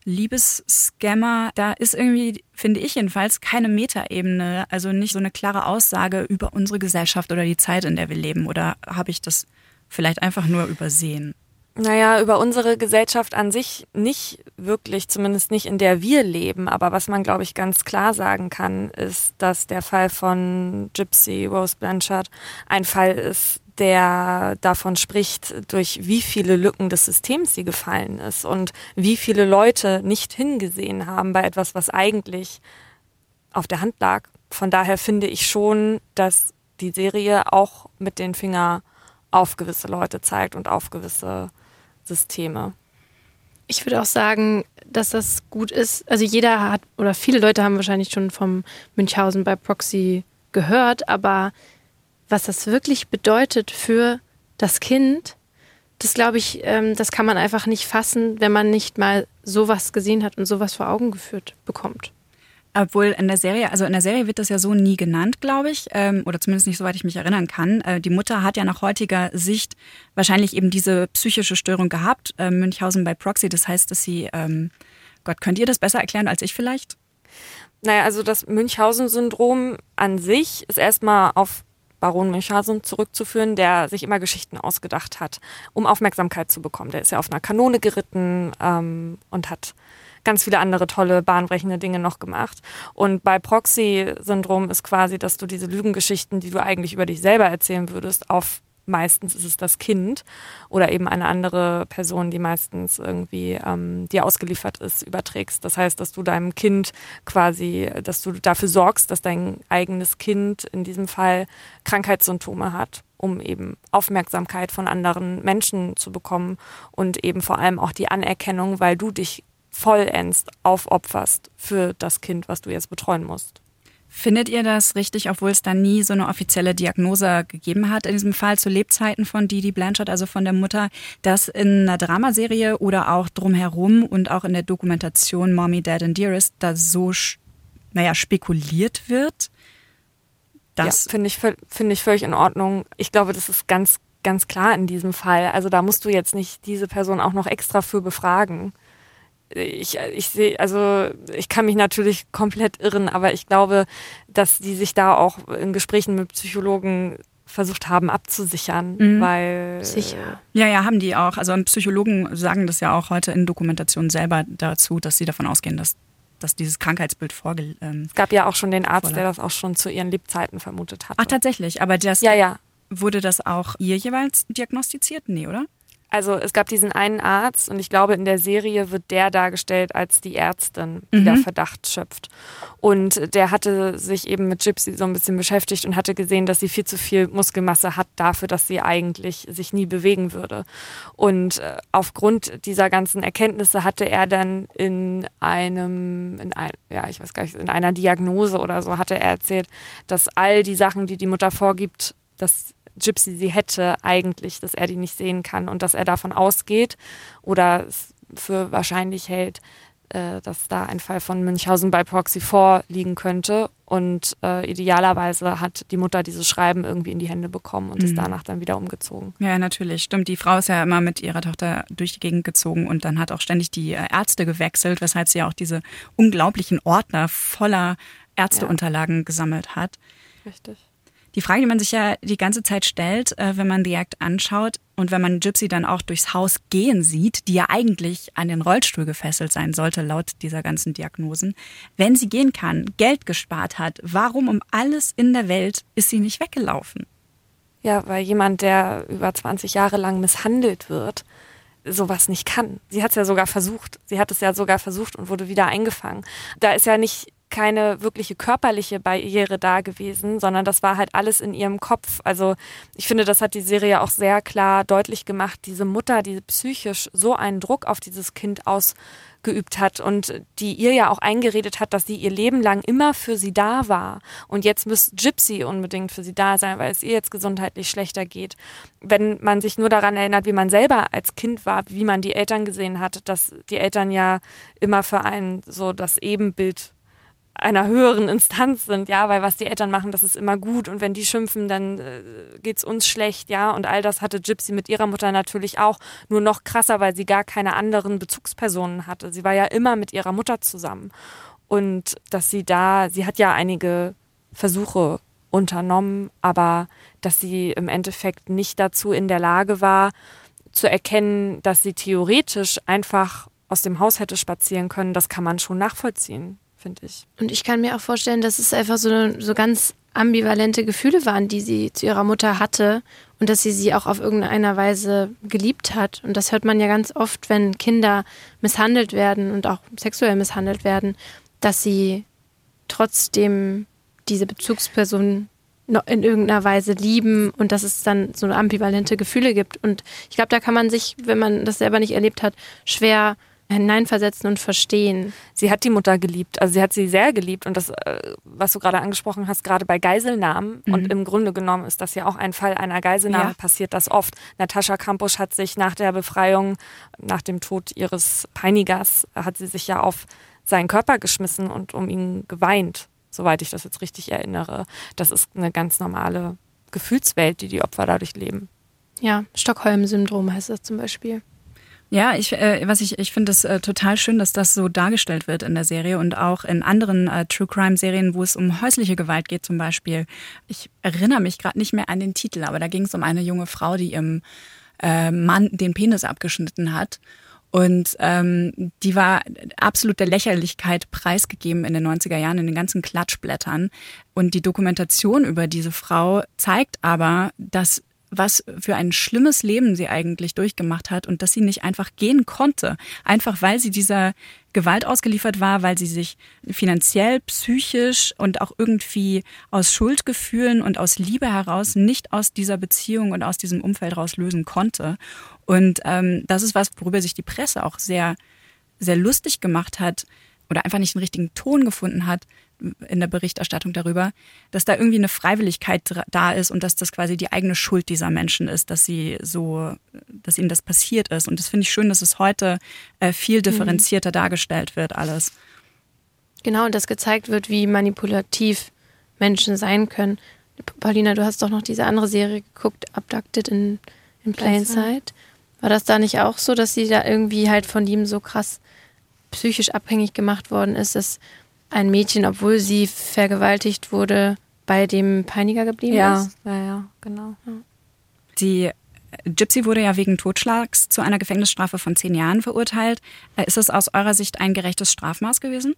Liebesscammer, da ist irgendwie, finde ich jedenfalls, keine Metaebene, also nicht so eine klare Aussage über unsere Gesellschaft oder die Zeit, in der wir leben. Oder habe ich das vielleicht einfach nur übersehen? Naja, über unsere Gesellschaft an sich nicht wirklich, zumindest nicht in der wir leben. Aber was man, glaube ich, ganz klar sagen kann, ist, dass der Fall von Gypsy Rose Blanchard ein Fall ist, der davon spricht, durch wie viele Lücken des Systems sie gefallen ist und wie viele Leute nicht hingesehen haben bei etwas, was eigentlich auf der Hand lag. Von daher finde ich schon, dass die Serie auch mit den Finger auf gewisse Leute zeigt und auf gewisse Systeme. Ich würde auch sagen, dass das gut ist. Also jeder hat oder viele Leute haben wahrscheinlich schon vom Münchhausen bei Proxy gehört, aber was das wirklich bedeutet für das Kind, das glaube ich, ähm, das kann man einfach nicht fassen, wenn man nicht mal sowas gesehen hat und sowas vor Augen geführt bekommt. Obwohl in der Serie, also in der Serie wird das ja so nie genannt, glaube ich, ähm, oder zumindest nicht soweit ich mich erinnern kann. Äh, die Mutter hat ja nach heutiger Sicht wahrscheinlich eben diese psychische Störung gehabt, äh, Münchhausen bei Proxy. Das heißt, dass sie, ähm, Gott, könnt ihr das besser erklären als ich vielleicht? Naja, also das Münchhausen-Syndrom an sich ist erstmal auf Baron Münchhausen zurückzuführen, der sich immer Geschichten ausgedacht hat, um Aufmerksamkeit zu bekommen. Der ist ja auf einer Kanone geritten ähm, und hat ganz viele andere tolle, bahnbrechende Dinge noch gemacht. Und bei Proxy-Syndrom ist quasi, dass du diese Lügengeschichten, die du eigentlich über dich selber erzählen würdest, auf meistens ist es das Kind oder eben eine andere Person, die meistens irgendwie ähm, dir ausgeliefert ist, überträgst. Das heißt, dass du deinem Kind quasi, dass du dafür sorgst, dass dein eigenes Kind in diesem Fall Krankheitssymptome hat, um eben Aufmerksamkeit von anderen Menschen zu bekommen und eben vor allem auch die Anerkennung, weil du dich vollends aufopferst für das Kind, was du jetzt betreuen musst. Findet ihr das richtig, obwohl es da nie so eine offizielle Diagnose gegeben hat, in diesem Fall zu Lebzeiten von Didi Blanchard, also von der Mutter, dass in einer Dramaserie oder auch drumherum und auch in der Dokumentation Mommy, Dad and Dearest da so, naja, spekuliert wird? Das ja, finde ich, finde ich völlig in Ordnung. Ich glaube, das ist ganz, ganz klar in diesem Fall. Also da musst du jetzt nicht diese Person auch noch extra für befragen ich, ich sehe, also ich kann mich natürlich komplett irren, aber ich glaube, dass die sich da auch in Gesprächen mit Psychologen versucht haben abzusichern, mhm. weil sicher. Ja, ja, haben die auch. Also Psychologen sagen das ja auch heute in Dokumentationen selber dazu, dass sie davon ausgehen, dass dass dieses Krankheitsbild vorge. Ähm, es gab ja auch schon den Arzt, vorlag. der das auch schon zu ihren Lebzeiten vermutet hat. Ach tatsächlich, aber das ja, ja. wurde das auch ihr jeweils diagnostiziert? Nee, oder? Also es gab diesen einen Arzt und ich glaube, in der Serie wird der dargestellt als die Ärztin, die mhm. da Verdacht schöpft. Und der hatte sich eben mit Gypsy so ein bisschen beschäftigt und hatte gesehen, dass sie viel zu viel Muskelmasse hat dafür, dass sie eigentlich sich nie bewegen würde. Und äh, aufgrund dieser ganzen Erkenntnisse hatte er dann in einem, in ein, ja, ich weiß gar nicht, in einer Diagnose oder so hatte er erzählt, dass all die Sachen, die die Mutter vorgibt, dass Gypsy sie hätte eigentlich, dass er die nicht sehen kann und dass er davon ausgeht oder für wahrscheinlich hält, äh, dass da ein Fall von Münchhausen bei Proxy vorliegen könnte. Und äh, idealerweise hat die Mutter dieses Schreiben irgendwie in die Hände bekommen und mhm. ist danach dann wieder umgezogen. Ja, natürlich. Stimmt. Die Frau ist ja immer mit ihrer Tochter durch die Gegend gezogen und dann hat auch ständig die äh, Ärzte gewechselt, weshalb sie ja auch diese unglaublichen Ordner voller Ärzteunterlagen ja. gesammelt hat. Richtig. Die Frage, die man sich ja die ganze Zeit stellt, äh, wenn man The Act anschaut und wenn man Gypsy dann auch durchs Haus gehen sieht, die ja eigentlich an den Rollstuhl gefesselt sein sollte, laut dieser ganzen Diagnosen, wenn sie gehen kann, Geld gespart hat, warum um alles in der Welt ist sie nicht weggelaufen? Ja, weil jemand, der über 20 Jahre lang misshandelt wird, sowas nicht kann. Sie hat es ja sogar versucht. Sie hat es ja sogar versucht und wurde wieder eingefangen. Da ist ja nicht keine wirkliche körperliche Barriere da gewesen, sondern das war halt alles in ihrem Kopf. Also ich finde, das hat die Serie auch sehr klar deutlich gemacht. Diese Mutter, die psychisch so einen Druck auf dieses Kind ausgeübt hat und die ihr ja auch eingeredet hat, dass sie ihr Leben lang immer für sie da war. Und jetzt müsste Gypsy unbedingt für sie da sein, weil es ihr jetzt gesundheitlich schlechter geht. Wenn man sich nur daran erinnert, wie man selber als Kind war, wie man die Eltern gesehen hat, dass die Eltern ja immer für einen so das Ebenbild einer höheren Instanz sind, ja, weil was die Eltern machen, das ist immer gut. Und wenn die schimpfen, dann äh, geht's uns schlecht, ja, und all das hatte Gypsy mit ihrer Mutter natürlich auch, nur noch krasser, weil sie gar keine anderen Bezugspersonen hatte. Sie war ja immer mit ihrer Mutter zusammen. Und dass sie da, sie hat ja einige Versuche unternommen, aber dass sie im Endeffekt nicht dazu in der Lage war, zu erkennen, dass sie theoretisch einfach aus dem Haus hätte spazieren können, das kann man schon nachvollziehen finde ich. Und ich kann mir auch vorstellen, dass es einfach so, so ganz ambivalente Gefühle waren, die sie zu ihrer Mutter hatte und dass sie sie auch auf irgendeiner Weise geliebt hat. Und das hört man ja ganz oft, wenn Kinder misshandelt werden und auch sexuell misshandelt werden, dass sie trotzdem diese Bezugsperson in irgendeiner Weise lieben und dass es dann so ambivalente Gefühle gibt. Und ich glaube, da kann man sich, wenn man das selber nicht erlebt hat, schwer hineinversetzen und verstehen. Sie hat die Mutter geliebt, also sie hat sie sehr geliebt und das, äh, was du gerade angesprochen hast, gerade bei Geiselnahmen mhm. und im Grunde genommen ist das ja auch ein Fall einer Geiselnahme, ja. passiert das oft. Natascha Kampusch hat sich nach der Befreiung, nach dem Tod ihres Peinigers, hat sie sich ja auf seinen Körper geschmissen und um ihn geweint, soweit ich das jetzt richtig erinnere. Das ist eine ganz normale Gefühlswelt, die die Opfer dadurch leben. Ja, Stockholm-Syndrom heißt das zum Beispiel. Ja, ich, äh, was ich, ich finde es äh, total schön, dass das so dargestellt wird in der Serie und auch in anderen äh, True Crime Serien, wo es um häusliche Gewalt geht zum Beispiel. Ich erinnere mich gerade nicht mehr an den Titel, aber da ging es um eine junge Frau, die ihrem äh, Mann den Penis abgeschnitten hat. Und ähm, die war absolut der Lächerlichkeit preisgegeben in den 90er Jahren in den ganzen Klatschblättern. Und die Dokumentation über diese Frau zeigt aber, dass was für ein schlimmes Leben sie eigentlich durchgemacht hat und dass sie nicht einfach gehen konnte, einfach weil sie dieser Gewalt ausgeliefert war, weil sie sich finanziell, psychisch und auch irgendwie aus Schuldgefühlen und aus Liebe heraus nicht aus dieser Beziehung und aus diesem Umfeld raus lösen konnte. Und ähm, das ist was, worüber sich die Presse auch sehr, sehr lustig gemacht hat oder einfach nicht den richtigen Ton gefunden hat, in der Berichterstattung darüber, dass da irgendwie eine Freiwilligkeit da ist und dass das quasi die eigene Schuld dieser Menschen ist, dass sie so, dass ihnen das passiert ist. Und das finde ich schön, dass es heute äh, viel mhm. differenzierter mhm. dargestellt wird, alles. Genau, und dass gezeigt wird, wie manipulativ Menschen sein können. Paulina, du hast doch noch diese andere Serie geguckt, Abducted in, in Plain Sight. War das da nicht auch so, dass sie da irgendwie halt von ihm so krass psychisch abhängig gemacht worden ist, dass ein Mädchen, obwohl sie vergewaltigt wurde, bei dem Peiniger geblieben ja, ist. Ja, ja, genau. Die Gypsy wurde ja wegen Totschlags zu einer Gefängnisstrafe von zehn Jahren verurteilt. Äh, ist es aus eurer Sicht ein gerechtes Strafmaß gewesen?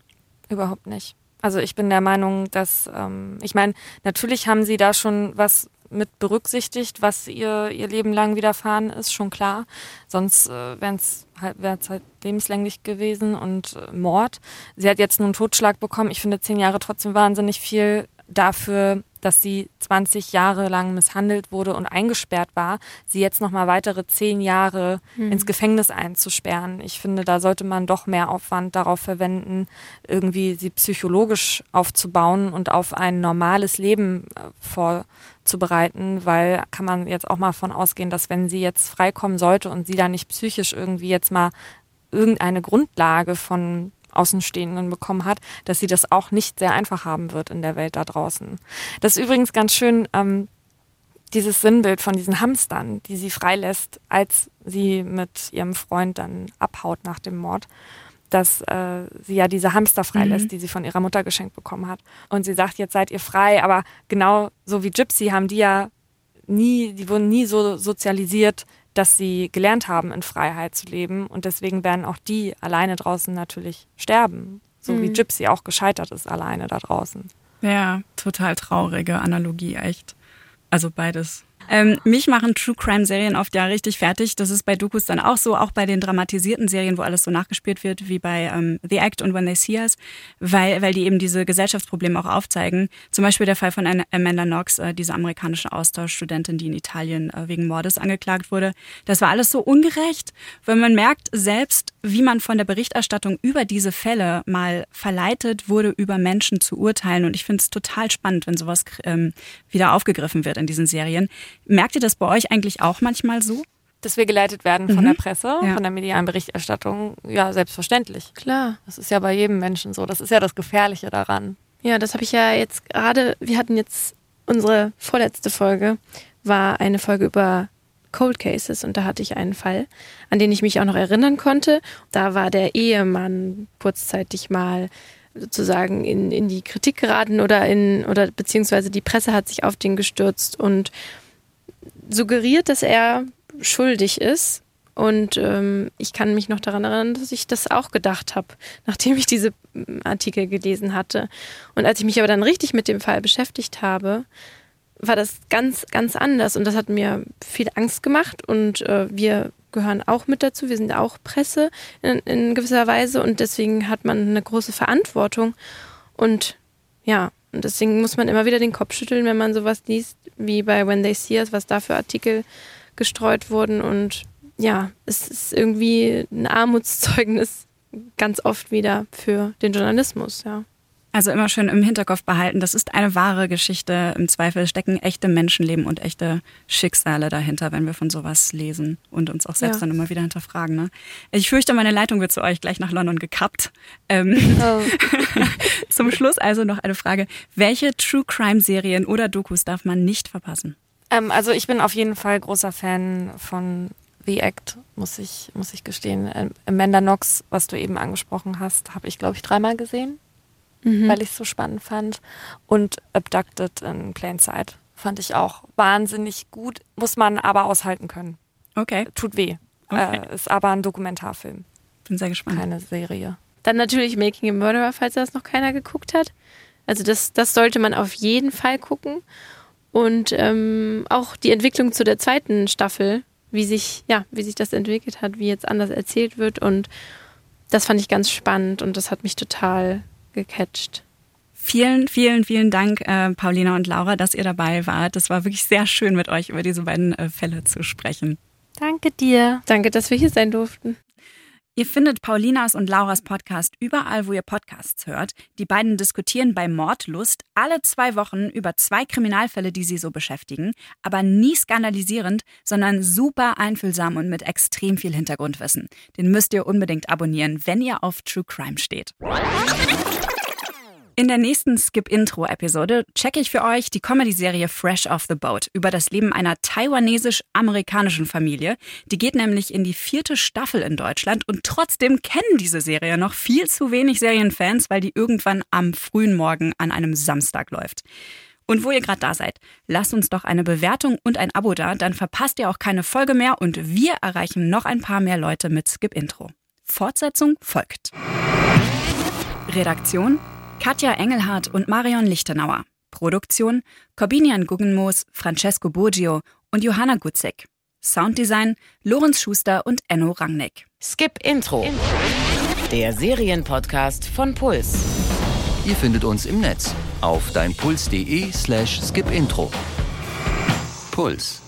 Überhaupt nicht. Also ich bin der Meinung, dass, ähm, ich meine, natürlich haben sie da schon was mit berücksichtigt, was ihr, ihr Leben lang widerfahren ist, schon klar. Sonst äh, wäre es halt, halt lebenslänglich gewesen und äh, Mord. Sie hat jetzt einen Totschlag bekommen. Ich finde zehn Jahre trotzdem wahnsinnig viel dafür, dass sie 20 Jahre lang misshandelt wurde und eingesperrt war, sie jetzt noch mal weitere zehn Jahre mhm. ins Gefängnis einzusperren. Ich finde, da sollte man doch mehr Aufwand darauf verwenden, irgendwie sie psychologisch aufzubauen und auf ein normales Leben äh, vorzubereiten, weil kann man jetzt auch mal von ausgehen, dass wenn sie jetzt freikommen sollte und sie da nicht psychisch irgendwie jetzt mal irgendeine Grundlage von Außenstehenden bekommen hat, dass sie das auch nicht sehr einfach haben wird in der Welt da draußen. Das ist übrigens ganz schön, ähm, dieses Sinnbild von diesen Hamstern, die sie freilässt, als sie mit ihrem Freund dann abhaut nach dem Mord, dass äh, sie ja diese Hamster freilässt, mhm. die sie von ihrer Mutter geschenkt bekommen hat. Und sie sagt, jetzt seid ihr frei, aber genau so wie Gypsy haben die ja nie, die wurden nie so sozialisiert, dass sie gelernt haben, in Freiheit zu leben. Und deswegen werden auch die alleine draußen natürlich sterben. So mhm. wie Gypsy auch gescheitert ist alleine da draußen. Ja, total traurige Analogie, echt. Also beides ähm, mich machen True Crime Serien oft ja richtig fertig. Das ist bei Dokus dann auch so, auch bei den dramatisierten Serien, wo alles so nachgespielt wird, wie bei ähm, The Act und When They See Us, weil, weil die eben diese Gesellschaftsprobleme auch aufzeigen. Zum Beispiel der Fall von Amanda Knox, äh, diese amerikanische Austauschstudentin, die in Italien äh, wegen Mordes angeklagt wurde. Das war alles so ungerecht, weil man merkt selbst, wie man von der Berichterstattung über diese Fälle mal verleitet wurde, über Menschen zu urteilen. Und ich finde es total spannend, wenn sowas ähm, wieder aufgegriffen wird in diesen Serien. Merkt ihr das bei euch eigentlich auch manchmal so? Dass wir geleitet werden von mhm. der Presse, ja. von der medialen Berichterstattung, ja, selbstverständlich. Klar. Das ist ja bei jedem Menschen so. Das ist ja das Gefährliche daran. Ja, das habe ich ja jetzt gerade, wir hatten jetzt unsere vorletzte Folge, war eine Folge über Cold Cases und da hatte ich einen Fall, an den ich mich auch noch erinnern konnte. Da war der Ehemann kurzzeitig mal sozusagen in, in die Kritik geraten oder in, oder beziehungsweise die Presse hat sich auf den gestürzt und suggeriert, dass er schuldig ist. Und ähm, ich kann mich noch daran erinnern, dass ich das auch gedacht habe, *laughs* nachdem ich diese mm, Artikel gelesen hatte. Und als ich mich aber dann richtig mit dem Fall beschäftigt habe, war das ganz, ganz anders. Und das hat mir viel Angst gemacht. Und äh, wir gehören auch mit dazu. Wir sind auch Presse in, in gewisser Weise. Und deswegen hat man eine große Verantwortung. Und ja, und deswegen muss man immer wieder den Kopf schütteln, wenn man sowas liest, wie bei When They See Us, was da für Artikel gestreut wurden. Und ja, es ist irgendwie ein Armutszeugnis ganz oft wieder für den Journalismus, ja. Also immer schön im Hinterkopf behalten, das ist eine wahre Geschichte. Im Zweifel stecken echte Menschenleben und echte Schicksale dahinter, wenn wir von sowas lesen und uns auch selbst ja. dann immer wieder hinterfragen. Ne? Ich fürchte, meine Leitung wird zu euch gleich nach London gekappt. Ähm, oh. *laughs* Zum Schluss also noch eine Frage. Welche True Crime Serien oder Dokus darf man nicht verpassen? Ähm, also ich bin auf jeden Fall großer Fan von The Act, muss ich, muss ich gestehen. Ähm, Amanda Knox, was du eben angesprochen hast, habe ich, glaube ich, dreimal gesehen mhm. weil ich es so spannend fand. Und Abducted in Plain Sight fand ich auch wahnsinnig gut, muss man aber aushalten können. Okay. Tut weh. Okay. Äh, ist aber ein Dokumentarfilm. Bin sehr gespannt. Keine Serie. Dann natürlich Making a Murderer, falls das noch keiner geguckt hat. Also das, das sollte man auf jeden Fall gucken. und ähm, auch die Entwicklung zu der zweiten Staffel, wie sich, ja, wie sich das entwickelt hat, wie jetzt anders erzählt wird und das fand ich ganz spannend und das hat mich total gecatcht. Vielen, vielen, vielen Dank, äh, Paulina und Laura, dass ihr dabei wart. Das war wirklich sehr schön, mit euch über diese beiden äh, Fälle zu sprechen. Danke dir. Danke, dass wir hier sein durften. Ihr findet Paulinas und Lauras Podcast überall, wo ihr Podcasts hört. Die beiden diskutieren bei Mordlust alle zwei Wochen über zwei Kriminalfälle, die sie so beschäftigen. Aber nie skandalisierend, sondern super einfühlsam und mit extrem viel Hintergrundwissen. Den müsst ihr unbedingt abonnieren, wenn ihr auf True Crime steht. In der nächsten Skip-Intro-Episode checke ich für euch die Comedy-Serie Fresh Off the Boat über das Leben einer taiwanesisch-amerikanischen Familie. Die geht nämlich in die vierte Staffel in Deutschland und trotzdem kennen diese Serie noch viel zu wenig Serienfans, weil die irgendwann am frühen Morgen an einem Samstag läuft. Und wo ihr gerade da seid, lasst uns doch eine Bewertung und ein Abo da, dann verpasst ihr auch keine Folge mehr und wir erreichen noch ein paar mehr Leute mit Skip Intro. Fortsetzung folgt. Redaktion Katja Engelhardt und Marion Lichtenauer. Produktion Corbinian Guggenmoos, Francesco Burgio und Johanna Gutzek. Sounddesign Lorenz Schuster und Enno Rangnick. Skip Intro. Der Serienpodcast von Puls. Ihr findet uns im Netz auf deinpuls.de slash skipintro. Puls.